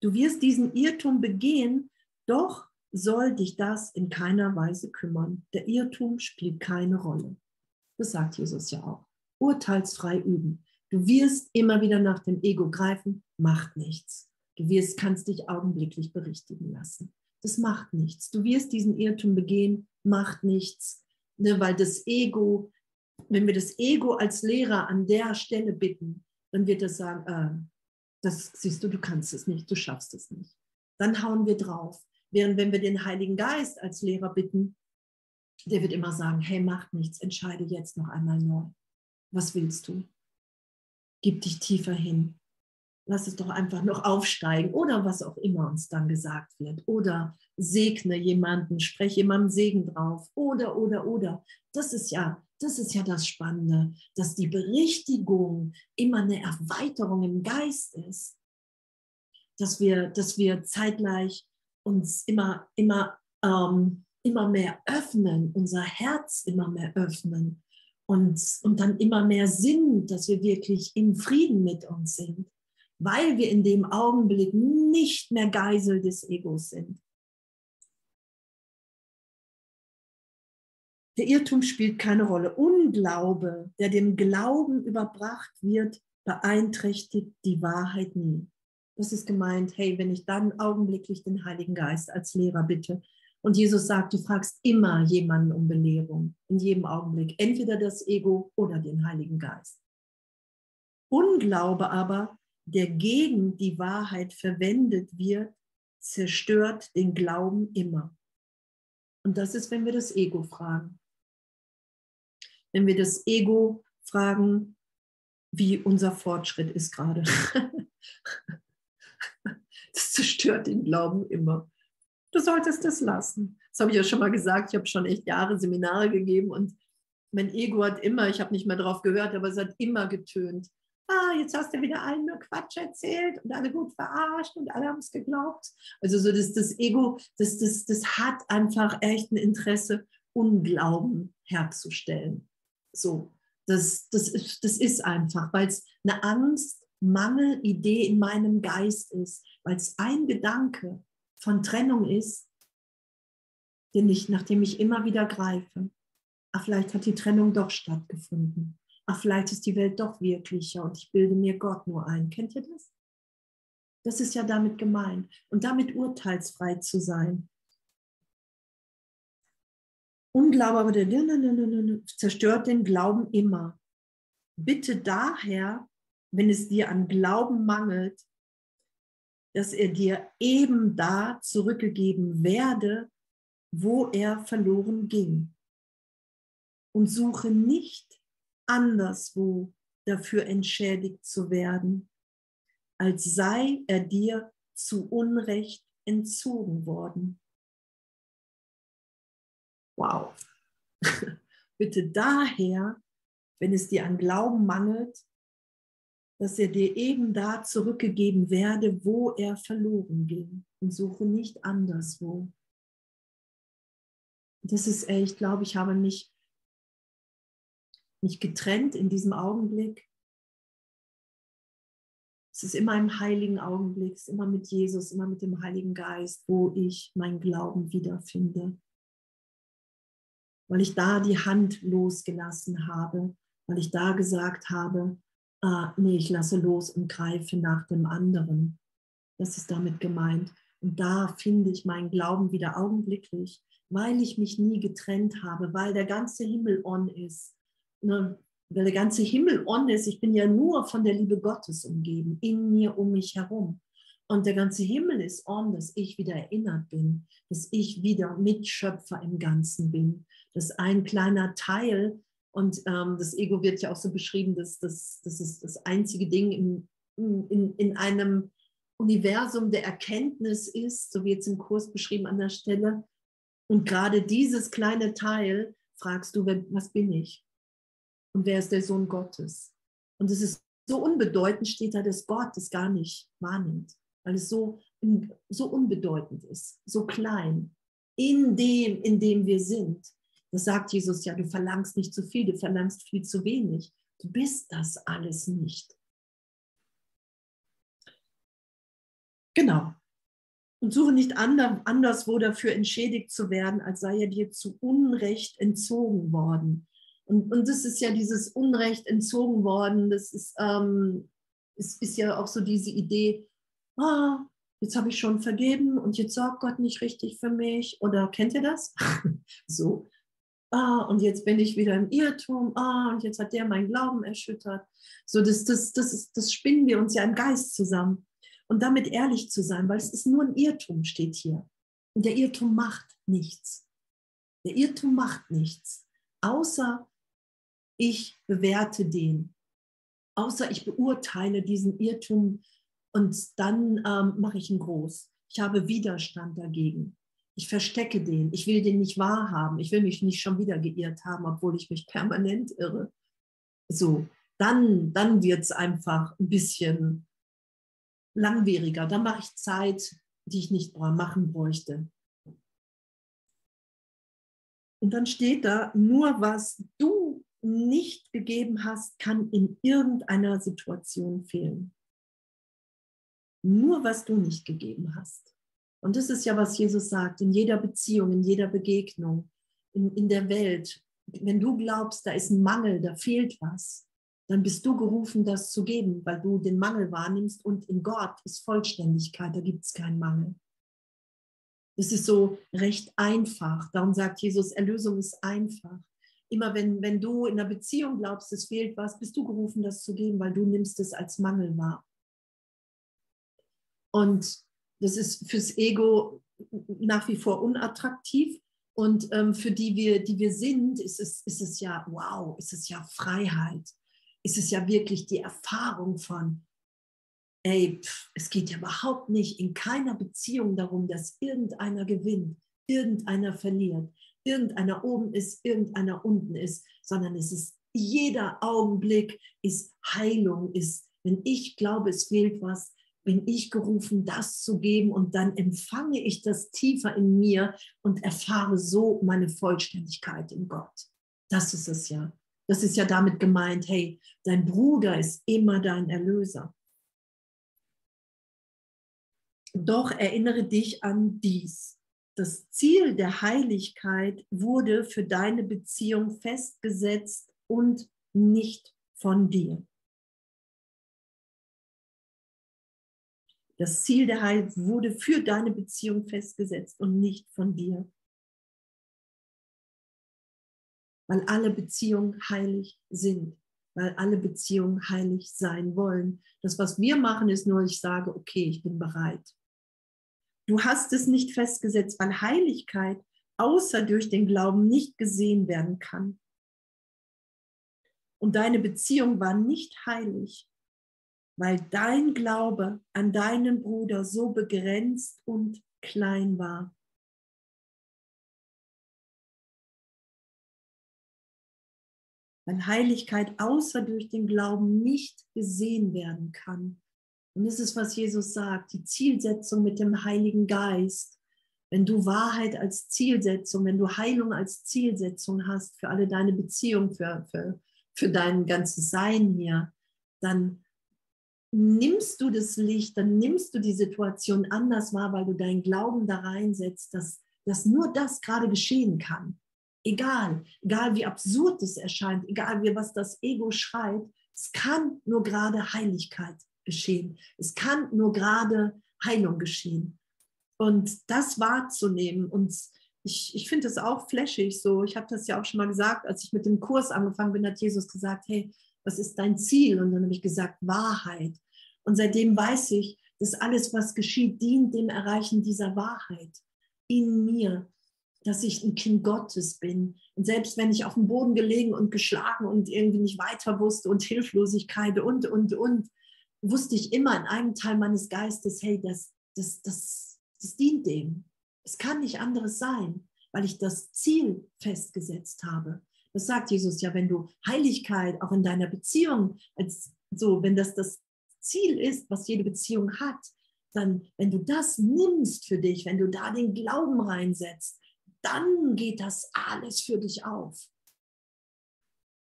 Speaker 1: Du wirst diesen Irrtum begehen, doch soll dich das in keiner Weise kümmern. Der Irrtum spielt keine Rolle. Das sagt Jesus ja auch. Urteilsfrei üben. Du wirst immer wieder nach dem Ego greifen, macht nichts. Du wirst, kannst dich augenblicklich berichtigen lassen. Das macht nichts. Du wirst diesen Irrtum begehen, macht nichts. Ne, weil das Ego, wenn wir das Ego als Lehrer an der Stelle bitten, dann wird es sagen, äh, das siehst du, du kannst es nicht, du schaffst es nicht. Dann hauen wir drauf. Während wenn wir den Heiligen Geist als Lehrer bitten, der wird immer sagen, hey, macht nichts, entscheide jetzt noch einmal neu. Was willst du? Gib dich tiefer hin. Lass es doch einfach noch aufsteigen oder was auch immer uns dann gesagt wird. Oder segne jemanden, spreche jemandem Segen drauf. Oder, oder, oder. Das ist ja, das ist ja das Spannende, dass die Berichtigung immer eine Erweiterung im Geist ist. Dass wir, dass wir zeitgleich uns immer, immer, ähm, immer mehr öffnen, unser Herz immer mehr öffnen und, und dann immer mehr sind, dass wir wirklich im Frieden mit uns sind, weil wir in dem Augenblick nicht mehr Geisel des Egos sind. Der Irrtum spielt keine Rolle. Unglaube, der dem Glauben überbracht wird, beeinträchtigt die Wahrheit nie. Das ist gemeint, hey, wenn ich dann augenblicklich den Heiligen Geist als Lehrer bitte. Und Jesus sagt, du fragst immer jemanden um Belehrung, in jedem Augenblick, entweder das Ego oder den Heiligen Geist. Unglaube aber, der gegen die Wahrheit verwendet wird, zerstört den Glauben immer. Und das ist, wenn wir das Ego fragen. Wenn wir das Ego fragen, wie unser Fortschritt ist gerade. Das zerstört den Glauben immer. Du solltest es lassen. Das habe ich ja schon mal gesagt. Ich habe schon echt Jahre Seminare gegeben und mein Ego hat immer, ich habe nicht mehr drauf gehört, aber es hat immer getönt. Ah, jetzt hast du wieder allen nur Quatsch erzählt und alle gut verarscht und alle haben es geglaubt. Also so das, das Ego, das, das, das hat einfach echt ein Interesse, Unglauben herzustellen. So, das, das, ist, das ist einfach, weil es eine Angst Mangelidee in meinem Geist ist, weil es ein Gedanke von Trennung ist, den ich, nachdem ich immer wieder greife. Ach, vielleicht hat die Trennung doch stattgefunden. Ach, vielleicht ist die Welt doch wirklicher und ich bilde mir Gott nur ein. Kennt ihr das? Das ist ja damit gemeint. Und damit urteilsfrei zu sein. Unglaube aber der zerstört den Glauben immer. Bitte daher wenn es dir an Glauben mangelt, dass er dir eben da zurückgegeben werde, wo er verloren ging. Und suche nicht anderswo dafür entschädigt zu werden, als sei er dir zu Unrecht entzogen worden. Wow. Bitte daher, wenn es dir an Glauben mangelt, dass er dir eben da zurückgegeben werde, wo er verloren ging und suche nicht anderswo. Das ist echt, ich glaube, ich habe mich, mich getrennt in diesem Augenblick Es ist immer im heiligen Augenblick, es ist immer mit Jesus, immer mit dem Heiligen Geist, wo ich meinen Glauben wiederfinde. Weil ich da die Hand losgelassen habe, weil ich da gesagt habe, ah, nee, ich lasse los und greife nach dem anderen. Das ist damit gemeint. Und da finde ich meinen Glauben wieder augenblicklich, weil ich mich nie getrennt habe, weil der ganze Himmel on ist. Ne? Weil der ganze Himmel on ist. Ich bin ja nur von der Liebe Gottes umgeben, in mir, um mich herum. Und der ganze Himmel ist on, dass ich wieder erinnert bin, dass ich wieder Mitschöpfer im Ganzen bin, dass ein kleiner Teil, und ähm, das Ego wird ja auch so beschrieben, dass das, das ist das einzige Ding in, in, in einem Universum der Erkenntnis ist, so wie jetzt im Kurs beschrieben an der Stelle. Und gerade dieses kleine Teil fragst du, was bin ich? Und wer ist der Sohn Gottes? Und es ist so unbedeutend, steht da, dass Gott es gar nicht wahrnimmt, weil es so, so unbedeutend ist, so klein, in dem, in dem wir sind. Das sagt Jesus ja, du verlangst nicht zu viel, du verlangst viel zu wenig. Du bist das alles nicht. Genau. Und suche nicht anderswo dafür entschädigt zu werden, als sei er dir zu Unrecht entzogen worden. Und, und das ist ja dieses Unrecht entzogen worden, das ist, ähm, ist, ist ja auch so diese Idee, ah, jetzt habe ich schon vergeben und jetzt sorgt Gott nicht richtig für mich. Oder kennt ihr das? so, ah, und jetzt bin ich wieder im Irrtum, ah, und jetzt hat der meinen Glauben erschüttert. So, das, das, das, ist, das spinnen wir uns ja im Geist zusammen und damit ehrlich zu sein, weil es ist nur ein Irrtum, steht hier. Und der Irrtum macht nichts. Der Irrtum macht nichts, außer ich bewerte den, außer ich beurteile diesen Irrtum und dann ähm, mache ich ihn groß. Ich habe Widerstand dagegen. Ich verstecke den. Ich will den nicht wahrhaben. Ich will mich nicht schon wieder geirrt haben, obwohl ich mich permanent irre. So, dann, dann wird es einfach ein bisschen langwieriger. Dann mache ich Zeit, die ich nicht machen bräuchte. Und dann steht da, nur was du nicht gegeben hast, kann in irgendeiner Situation fehlen. Nur was du nicht gegeben hast. Und das ist ja, was Jesus sagt, in jeder Beziehung, in jeder Begegnung, in, in der Welt. Wenn du glaubst, da ist ein Mangel, da fehlt was, dann bist du gerufen, das zu geben, weil du den Mangel wahrnimmst und in Gott ist Vollständigkeit, da gibt es keinen Mangel. Es ist so recht einfach. Darum sagt Jesus, Erlösung ist einfach. Immer wenn, wenn du in einer Beziehung glaubst, es fehlt was, bist du gerufen, das zu geben, weil du nimmst es als Mangel wahr. Und das ist fürs Ego nach wie vor unattraktiv. Und ähm, für die wir, die wir sind, ist es, ist es ja, wow, ist es ja Freiheit ist es ja wirklich die Erfahrung von, ey, pff, es geht ja überhaupt nicht in keiner Beziehung darum, dass irgendeiner gewinnt, irgendeiner verliert, irgendeiner oben ist, irgendeiner unten ist, sondern es ist jeder Augenblick ist Heilung, ist, wenn ich glaube, es fehlt was, bin ich gerufen, das zu geben und dann empfange ich das tiefer in mir und erfahre so meine Vollständigkeit in Gott. Das ist es ja. Das ist ja damit gemeint, hey, dein Bruder ist immer dein Erlöser. Doch erinnere dich an dies. Das Ziel der Heiligkeit wurde für deine Beziehung festgesetzt und nicht von dir. Das Ziel der Heiligkeit wurde für deine Beziehung festgesetzt und nicht von dir. weil alle Beziehungen heilig sind, weil alle Beziehungen heilig sein wollen. Das, was wir machen, ist nur, ich sage, okay, ich bin bereit. Du hast es nicht festgesetzt, weil Heiligkeit außer durch den Glauben nicht gesehen werden kann. Und deine Beziehung war nicht heilig, weil dein Glaube an deinen Bruder so begrenzt und klein war. weil Heiligkeit außer durch den Glauben nicht gesehen werden kann. Und das ist, was Jesus sagt, die Zielsetzung mit dem Heiligen Geist. Wenn du Wahrheit als Zielsetzung, wenn du Heilung als Zielsetzung hast für alle deine Beziehungen, für, für, für dein ganzes Sein hier, dann, nimmst du das Licht, dann nimmst du die Situation anders wahr, weil du deinen Glauben da reinsetzt, dass, dass nur das gerade geschehen kann. Egal, egal wie absurd es erscheint, egal wie was das Ego schreit, es kann nur gerade Heiligkeit geschehen. Es kann nur gerade Heilung geschehen. Und das wahrzunehmen und ich, ich finde es auch flashig so. Ich habe das ja auch schon mal gesagt, als ich mit dem Kurs angefangen bin, hat Jesus gesagt, hey, was ist dein Ziel? Und dann habe ich gesagt, Wahrheit. Und seitdem weiß ich, dass alles, was geschieht, dient dem Erreichen dieser Wahrheit in mir, dass ich ein Kind Gottes bin. Und selbst wenn ich auf dem Boden gelegen und geschlagen und irgendwie nicht weiter wusste und Hilflosigkeit und, und, und, wusste ich immer in einem Teil meines Geistes, hey, das, das, das, das dient dem. Es kann nicht anderes sein, weil ich das Ziel festgesetzt habe. Das sagt Jesus ja, wenn du Heiligkeit auch in deiner Beziehung, als so, wenn das das Ziel ist, was jede Beziehung hat, dann, wenn du das nimmst für dich, wenn du da den Glauben reinsetzt, dann geht das alles für dich auf.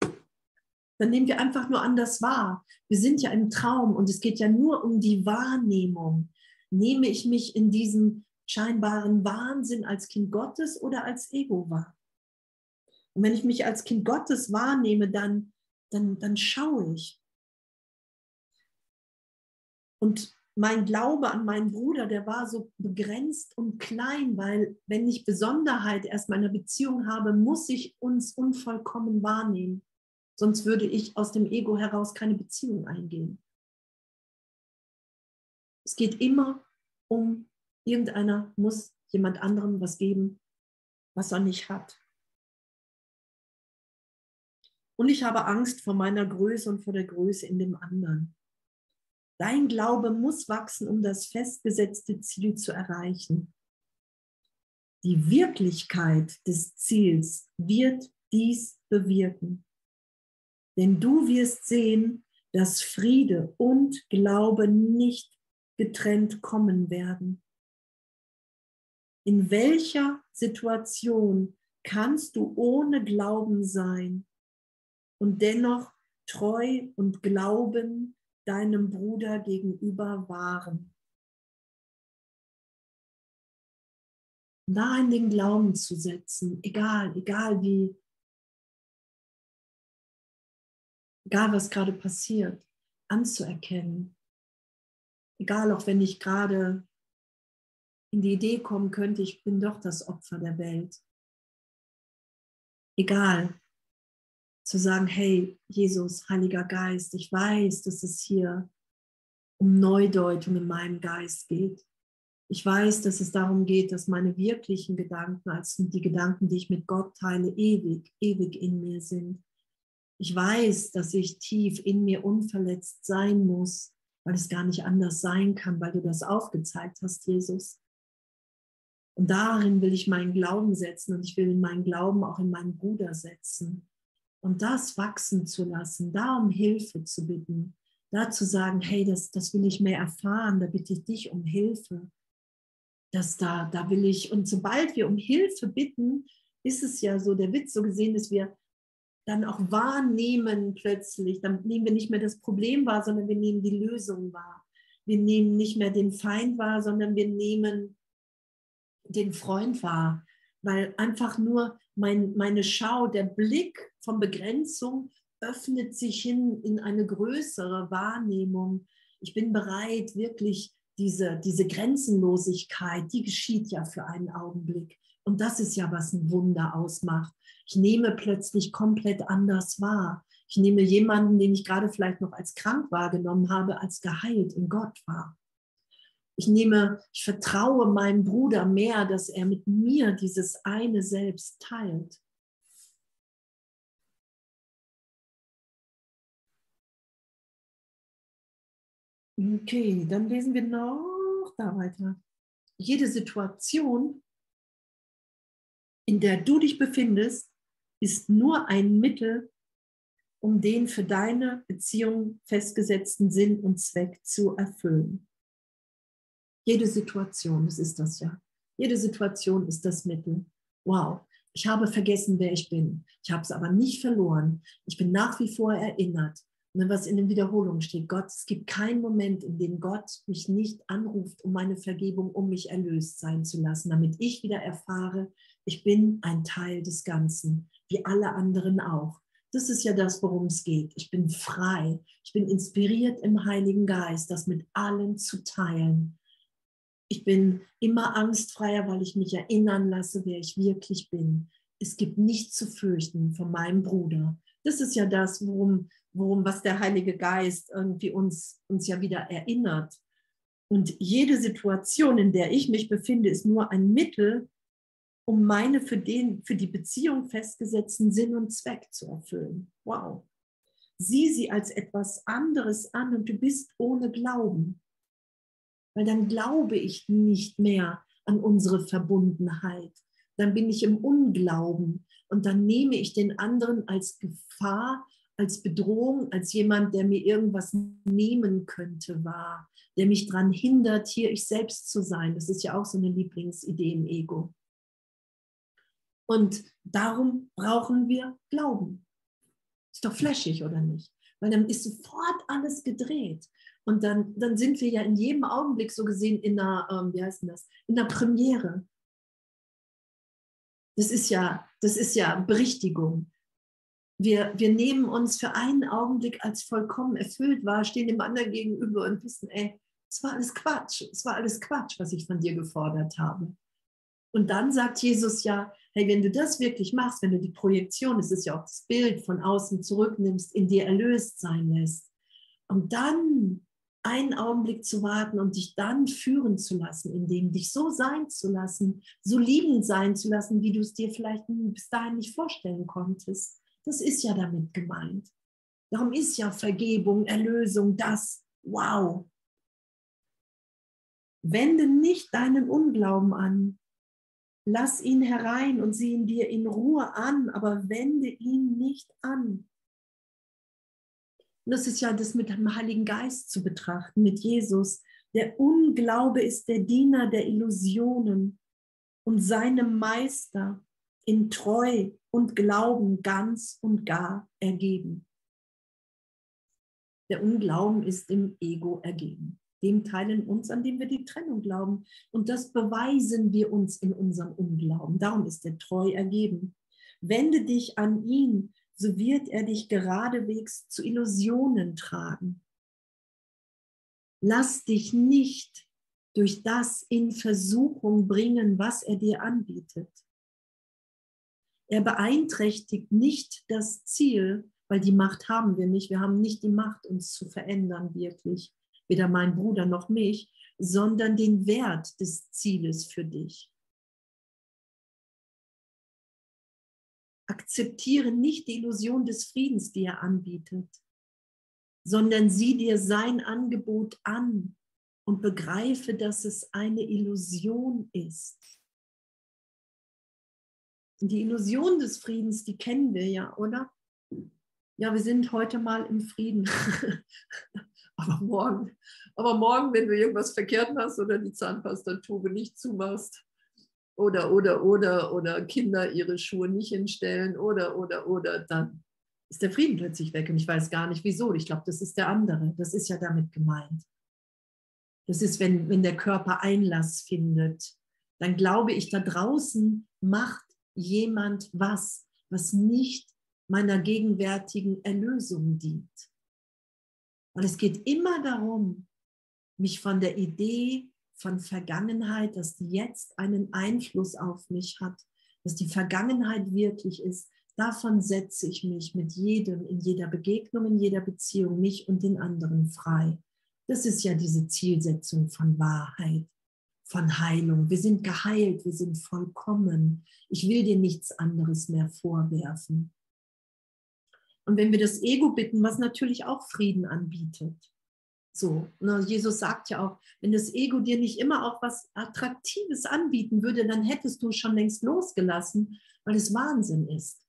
Speaker 1: Dann nehmen wir einfach nur anders wahr. Wir sind ja im Traum und es geht ja nur um die Wahrnehmung. Nehme ich mich in diesem scheinbaren Wahnsinn als Kind Gottes oder als Ego wahr? Und wenn ich mich als Kind Gottes wahrnehme, dann, dann, dann schaue ich. Und mein Glaube an meinen Bruder, der war so begrenzt und klein, weil wenn ich Besonderheit erst meiner Beziehung habe, muss ich uns unvollkommen wahrnehmen. Sonst würde ich aus dem Ego heraus keine Beziehung eingehen. Es geht immer um Irgendeiner muss jemand anderem was geben, was er nicht hat. Und ich habe Angst vor meiner Größe und vor der Größe in dem anderen. Dein Glaube muss wachsen, um das festgesetzte Ziel zu erreichen. Die Wirklichkeit des Ziels wird dies bewirken. Denn du wirst sehen, dass Friede und Glaube nicht getrennt kommen werden. In welcher Situation kannst du ohne Glauben sein und dennoch treu und Glauben deinem Bruder gegenüber wahren? Da in den Glauben zu setzen, egal, egal wie, egal was gerade passiert, anzuerkennen. Egal auch wenn ich gerade in die Idee kommen könnte, ich bin doch das Opfer der Welt. Egal, zu sagen, hey, Jesus, Heiliger Geist, ich weiß, dass es hier um Neudeutung in meinem Geist geht. Ich weiß, dass es darum geht, dass meine wirklichen Gedanken als die Gedanken, die ich mit Gott teile, ewig, ewig in mir sind. Ich weiß, dass ich tief in mir unverletzt sein muss, weil es gar nicht anders sein kann, weil du das aufgezeigt hast, Jesus. Und darin will ich meinen Glauben setzen und ich will meinen Glauben auch in meinen Bruder setzen. Und das wachsen zu lassen, da um Hilfe zu bitten, da zu sagen, hey, das, das will ich mehr erfahren, da bitte ich dich um Hilfe. Das da, da will ich, und sobald wir um Hilfe bitten, ist es ja so, der Witz so gesehen, dass wir dann auch wahrnehmen plötzlich, dann nehmen wir nicht mehr das Problem wahr, sondern wir nehmen die Lösung wahr. Wir nehmen nicht mehr den Feind wahr, sondern wir nehmen den Freund war, weil einfach nur mein, meine Schau, der Blick von Begrenzung öffnet sich hin in eine größere Wahrnehmung. Ich bin bereit, wirklich diese, diese Grenzenlosigkeit, die geschieht ja für einen Augenblick. Und das ist ja, was ein Wunder ausmacht. Ich nehme plötzlich komplett anders wahr. Ich nehme jemanden, den ich gerade vielleicht noch als krank wahrgenommen habe, als geheilt in Gott wahr. Ich nehme, ich vertraue meinem Bruder mehr, dass er mit mir dieses eine Selbst teilt. Okay, dann lesen wir noch da weiter. Jede Situation, in der du dich befindest, ist nur ein Mittel, um den für deine Beziehung festgesetzten Sinn und Zweck zu erfüllen. Jede Situation, das ist das ja. Jede Situation ist das Mittel. Wow, ich habe vergessen, wer ich bin. Ich habe es aber nicht verloren. Ich bin nach wie vor erinnert. Ne, was in den Wiederholungen steht. Gott, es gibt keinen Moment, in dem Gott mich nicht anruft, um meine Vergebung, um mich erlöst sein zu lassen, damit ich wieder erfahre, ich bin ein Teil des Ganzen, wie alle anderen auch. Das ist ja das, worum es geht. Ich bin frei. Ich bin inspiriert im Heiligen Geist, das mit allen zu teilen. Ich bin immer angstfreier, weil ich mich erinnern lasse, wer ich wirklich bin. Es gibt nichts zu fürchten von meinem Bruder. Das ist ja das, worum, worum was der Heilige Geist irgendwie uns, uns ja wieder erinnert. Und jede Situation, in der ich mich befinde, ist nur ein Mittel, um meine für, den, für die Beziehung festgesetzten Sinn und Zweck zu erfüllen. Wow. Sieh sie als etwas anderes an und du bist ohne Glauben. Weil dann glaube ich nicht mehr an unsere Verbundenheit. Dann bin ich im Unglauben und dann nehme ich den anderen als Gefahr, als Bedrohung, als jemand, der mir irgendwas nehmen könnte, wahr, der mich daran hindert, hier ich selbst zu sein. Das ist ja auch so eine Lieblingsidee im Ego. Und darum brauchen wir Glauben. Ist doch flashig, oder nicht? Weil dann ist sofort alles gedreht. Und dann, dann sind wir ja in jedem Augenblick so gesehen in einer, ähm, wie heißt denn das, in einer Premiere. Das ist ja, das ist ja Berichtigung. Wir, wir nehmen uns für einen Augenblick als vollkommen erfüllt wahr, stehen dem anderen gegenüber und wissen, ey, es war alles Quatsch, es war alles Quatsch, was ich von dir gefordert habe. Und dann sagt Jesus ja, hey, wenn du das wirklich machst, wenn du die Projektion, es ist ja auch das Bild von außen zurücknimmst, in dir erlöst sein lässt, und dann einen Augenblick zu warten und dich dann führen zu lassen, in dem dich so sein zu lassen, so liebend sein zu lassen, wie du es dir vielleicht bis dahin nicht vorstellen konntest. Das ist ja damit gemeint. Darum ist ja Vergebung, Erlösung das. Wow. Wende nicht deinen Unglauben an, Lass ihn herein und sieh ihn dir in Ruhe an, aber wende ihn nicht an. Und das ist ja das mit dem Heiligen Geist zu betrachten, mit Jesus. Der Unglaube ist der Diener der Illusionen und seinem Meister in Treu und Glauben ganz und gar ergeben. Der Unglauben ist im Ego ergeben dem Teil in uns, an dem wir die Trennung glauben. Und das beweisen wir uns in unserem Unglauben. Darum ist er treu ergeben. Wende dich an ihn, so wird er dich geradewegs zu Illusionen tragen. Lass dich nicht durch das in Versuchung bringen, was er dir anbietet. Er beeinträchtigt nicht das Ziel, weil die Macht haben wir nicht. Wir haben nicht die Macht, uns zu verändern, wirklich weder mein Bruder noch mich, sondern den Wert des Zieles für dich. Akzeptiere nicht die Illusion des Friedens, die er anbietet, sondern sieh dir sein Angebot an und begreife, dass es eine Illusion ist. Die Illusion des Friedens, die kennen wir ja, oder? Ja, wir sind heute mal im Frieden. Aber morgen, aber morgen, wenn du irgendwas verkehrt machst oder die Zahnpastatube nicht zumachst oder, oder, oder, oder Kinder ihre Schuhe nicht hinstellen oder, oder, oder, dann ist der Frieden plötzlich weg. Und ich weiß gar nicht wieso. Ich glaube, das ist der andere. Das ist ja damit gemeint. Das ist, wenn, wenn der Körper Einlass findet. Dann glaube ich, da draußen macht jemand was, was nicht meiner gegenwärtigen Erlösung dient. Und es geht immer darum, mich von der Idee von Vergangenheit, dass die jetzt einen Einfluss auf mich hat, dass die Vergangenheit wirklich ist, davon setze ich mich mit jedem, in jeder Begegnung, in jeder Beziehung, mich und den anderen frei. Das ist ja diese Zielsetzung von Wahrheit, von Heilung. Wir sind geheilt, wir sind vollkommen. Ich will dir nichts anderes mehr vorwerfen. Und wenn wir das Ego bitten, was natürlich auch Frieden anbietet. So, ne? Jesus sagt ja auch, wenn das Ego dir nicht immer auch was Attraktives anbieten würde, dann hättest du schon längst losgelassen, weil es Wahnsinn ist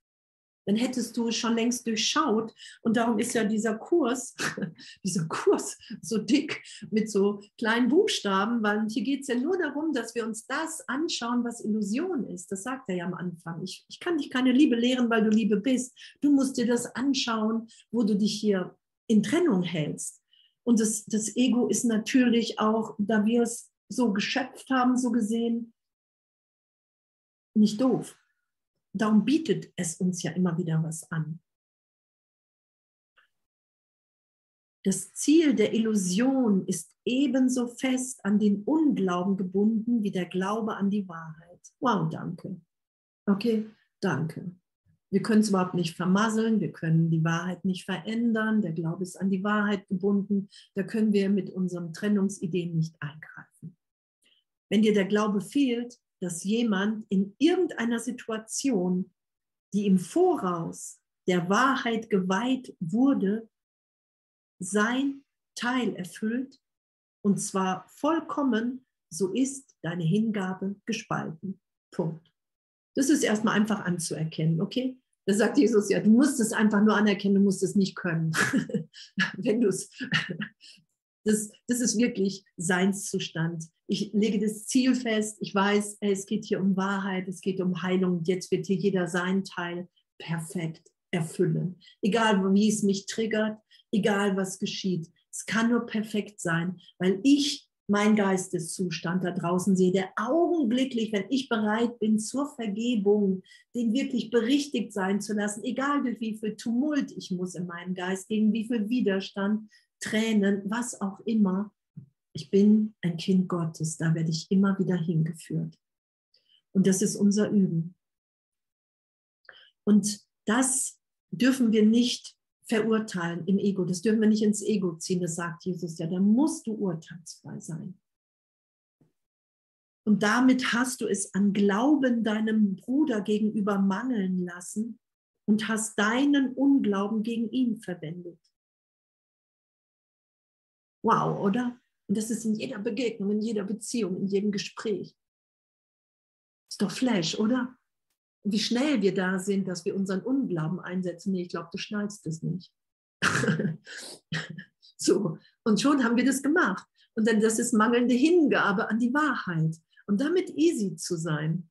Speaker 1: dann hättest du schon längst durchschaut. Und darum ist ja dieser Kurs, dieser Kurs so dick mit so kleinen Buchstaben, weil hier geht es ja nur darum, dass wir uns das anschauen, was Illusion ist. Das sagt er ja am Anfang. Ich, ich kann dich keine Liebe lehren, weil du Liebe bist. Du musst dir das anschauen, wo du dich hier in Trennung hältst. Und das, das Ego ist natürlich auch, da wir es so geschöpft haben, so gesehen, nicht doof. Darum bietet es uns ja immer wieder was an. Das Ziel der Illusion ist ebenso fest an den Unglauben gebunden wie der Glaube an die Wahrheit. Wow, danke. Okay, danke. Wir können es überhaupt nicht vermasseln, wir können die Wahrheit nicht verändern, der Glaube ist an die Wahrheit gebunden, da können wir mit unseren Trennungsideen nicht eingreifen. Wenn dir der Glaube fehlt, dass jemand in irgendeiner Situation, die im Voraus der Wahrheit geweiht wurde, sein Teil erfüllt, und zwar vollkommen, so ist deine Hingabe gespalten. Punkt. Das ist erstmal einfach anzuerkennen, okay? Da sagt Jesus ja, du musst es einfach nur anerkennen, du musst es nicht können. Wenn du es, das, das ist wirklich Seinszustand. Ich lege das Ziel fest, ich weiß, es geht hier um Wahrheit, es geht um Heilung, jetzt wird hier jeder seinen Teil perfekt erfüllen. Egal, wie es mich triggert, egal, was geschieht. Es kann nur perfekt sein, weil ich mein Geisteszustand da draußen sehe, der augenblicklich, wenn ich bereit bin zur Vergebung, den wirklich berichtigt sein zu lassen, egal durch wie viel Tumult ich muss in meinem Geist, gegen wie viel Widerstand, Tränen, was auch immer. Ich bin ein Kind Gottes, da werde ich immer wieder hingeführt. Und das ist unser Üben. Und das dürfen wir nicht verurteilen im Ego. Das dürfen wir nicht ins Ego ziehen, das sagt Jesus ja. Da musst du urteilsfrei sein. Und damit hast du es an Glauben deinem Bruder gegenüber mangeln lassen und hast deinen Unglauben gegen ihn verwendet. Wow, oder? Und das ist in jeder Begegnung, in jeder Beziehung, in jedem Gespräch. Ist doch Flash, oder? Wie schnell wir da sind, dass wir unseren Unglauben einsetzen. Nee, ich glaube, du schnallst es nicht. so, und schon haben wir das gemacht. Und dann das ist mangelnde Hingabe an die Wahrheit. Und damit easy zu sein.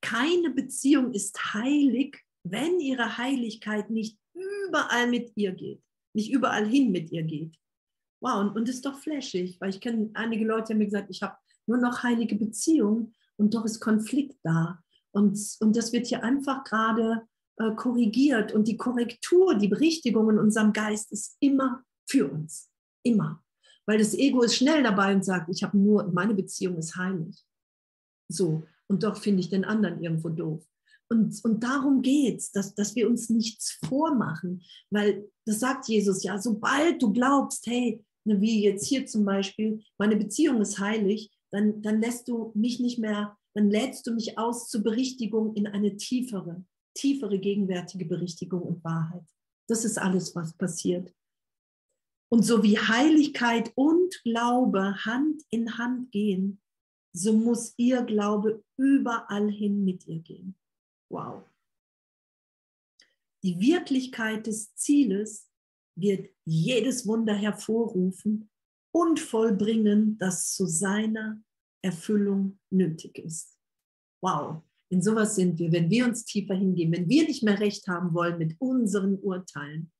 Speaker 1: Keine Beziehung ist heilig, wenn ihre Heiligkeit nicht überall mit ihr geht, nicht überall hin mit ihr geht. Wow, und, und ist doch flashig, weil ich kenne einige Leute, die haben mir gesagt, ich habe nur noch heilige Beziehungen und doch ist Konflikt da. Und, und das wird hier einfach gerade äh, korrigiert. Und die Korrektur, die Berichtigung in unserem Geist ist immer für uns. Immer. Weil das Ego ist schnell dabei und sagt, ich habe nur, meine Beziehung ist heilig. So. Und doch finde ich den anderen irgendwo doof. Und, und darum geht es, dass, dass wir uns nichts vormachen. Weil das sagt Jesus ja, sobald du glaubst, hey, ne, wie jetzt hier zum Beispiel, meine Beziehung ist heilig, dann, dann lässt du mich nicht mehr dann lädst du mich aus zur Berichtigung in eine tiefere, tiefere gegenwärtige Berichtigung und Wahrheit. Das ist alles, was passiert. Und so wie Heiligkeit und Glaube Hand in Hand gehen, so muss ihr Glaube überall hin mit ihr gehen. Wow. Die Wirklichkeit des Zieles wird jedes Wunder hervorrufen und vollbringen, das zu seiner Erfüllung nötig ist. Wow, in sowas sind wir, wenn wir uns tiefer hingehen, wenn wir nicht mehr recht haben wollen mit unseren Urteilen.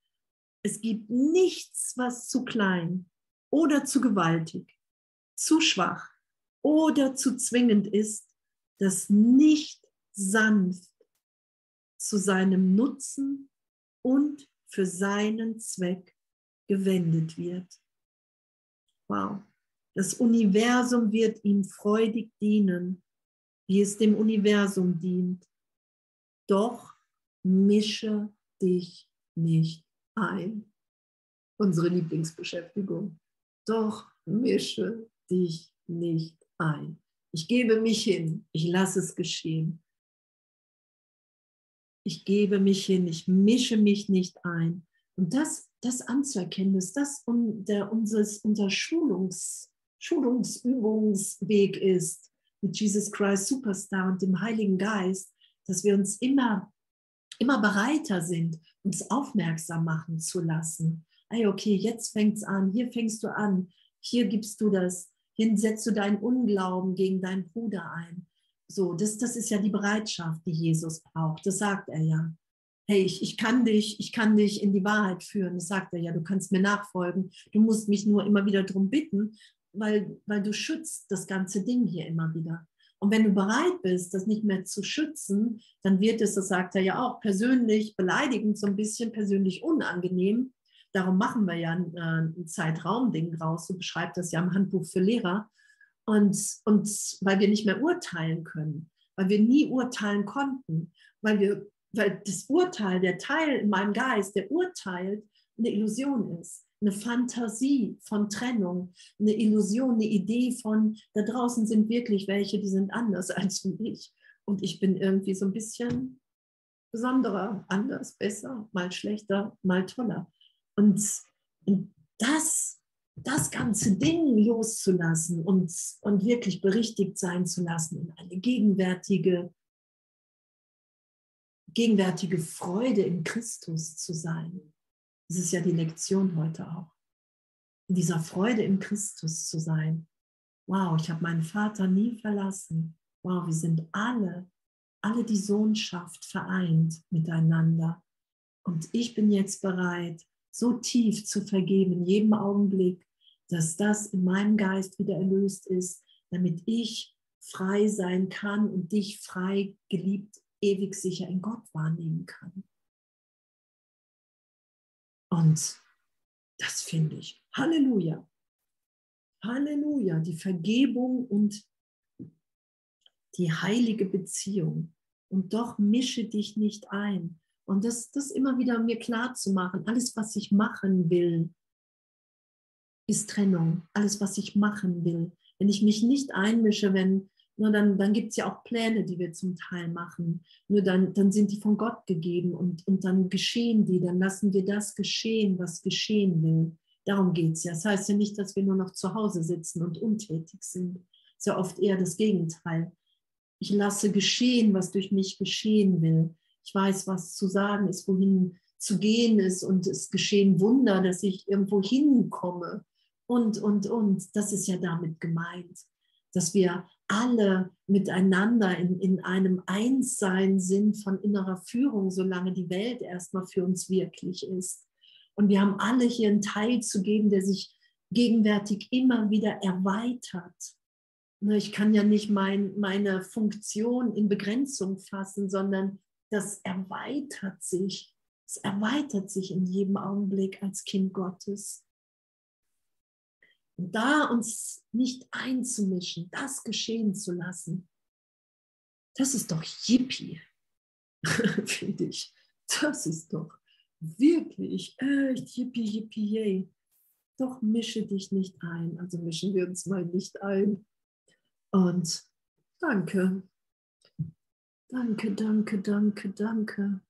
Speaker 1: Es gibt nichts, was zu klein oder zu gewaltig, zu schwach oder zu zwingend ist, das nicht sanft zu seinem Nutzen und für seinen Zweck gewendet wird. Wow. Das Universum wird ihm freudig dienen, wie es dem Universum dient. Doch mische dich nicht ein. Unsere Lieblingsbeschäftigung. Doch mische dich nicht ein. Ich gebe mich hin, ich lasse es geschehen. Ich gebe mich hin, ich mische mich nicht ein. Und das, das anzuerkennen, ist das unseres, unser Schulungs, Schulungsübungsweg ist mit Jesus Christ Superstar und dem Heiligen Geist, dass wir uns immer, immer bereiter sind, uns aufmerksam machen zu lassen. Hey, okay, jetzt fängt es an, hier fängst du an, hier gibst du das, hier setzt du deinen Unglauben gegen deinen Bruder ein. So, das, das ist ja die Bereitschaft, die Jesus braucht. Das sagt er ja. hey, ich, ich kann dich, ich kann dich in die Wahrheit führen. Das sagt er ja, du kannst mir nachfolgen. Du musst mich nur immer wieder darum bitten, weil, weil du schützt das ganze Ding hier immer wieder. Und wenn du bereit bist, das nicht mehr zu schützen, dann wird es, das sagt er ja auch, persönlich beleidigend, so ein bisschen persönlich unangenehm. Darum machen wir ja ein, äh, ein Zeitraumding draus. So beschreibt das ja im Handbuch für Lehrer. Und, und weil wir nicht mehr urteilen können, weil wir nie urteilen konnten, weil, wir, weil das Urteil, der Teil in meinem Geist, der urteilt, eine Illusion ist eine Fantasie von Trennung, eine Illusion, eine Idee von, da draußen sind wirklich welche, die sind anders als ich. Und ich bin irgendwie so ein bisschen besonderer, anders, besser, mal schlechter, mal toller. Und, das, das ganze Ding loszulassen und, und wirklich berichtigt sein zu lassen in eine gegenwärtige, gegenwärtige Freude in Christus zu sein das ist ja die Lektion heute auch. In dieser Freude in Christus zu sein. Wow, ich habe meinen Vater nie verlassen. Wow, wir sind alle, alle die Sohnschaft vereint miteinander. Und ich bin jetzt bereit, so tief zu vergeben, in jedem Augenblick, dass das in meinem Geist wieder erlöst ist, damit ich frei sein kann und dich frei, geliebt, ewig sicher in Gott wahrnehmen kann. Und das finde ich. Halleluja. Halleluja. Die Vergebung und die heilige Beziehung. Und doch mische dich nicht ein. Und das, das immer wieder mir klar zu machen. Alles, was ich machen will, ist Trennung. Alles, was ich machen will. Wenn ich mich nicht einmische, wenn nur dann, dann gibt es ja auch Pläne, die wir zum Teil machen. Nur dann, dann sind die von Gott gegeben und, und dann geschehen die. Dann lassen wir das geschehen, was geschehen will. Darum geht es ja. Das heißt ja nicht, dass wir nur noch zu Hause sitzen und untätig sind. Ist ja oft eher das Gegenteil. Ich lasse geschehen, was durch mich geschehen will. Ich weiß, was zu sagen ist, wohin zu gehen ist und es geschehen Wunder, dass ich irgendwo hinkomme und, und, und. Das ist ja damit gemeint, dass wir alle miteinander in, in einem Einssein sind von innerer Führung, solange die Welt erstmal für uns wirklich ist. Und wir haben alle hier einen Teil zu geben, der sich gegenwärtig immer wieder erweitert. Ich kann ja nicht mein, meine Funktion in Begrenzung fassen, sondern das erweitert sich. Es erweitert sich in jedem Augenblick als Kind Gottes. Und da uns nicht einzumischen, das geschehen zu lassen, das ist doch Yippie, finde ich. Das ist doch wirklich echt Yippie, Yippie, yay. Doch mische dich nicht ein. Also mischen wir uns mal nicht ein. Und danke. Danke, danke, danke, danke.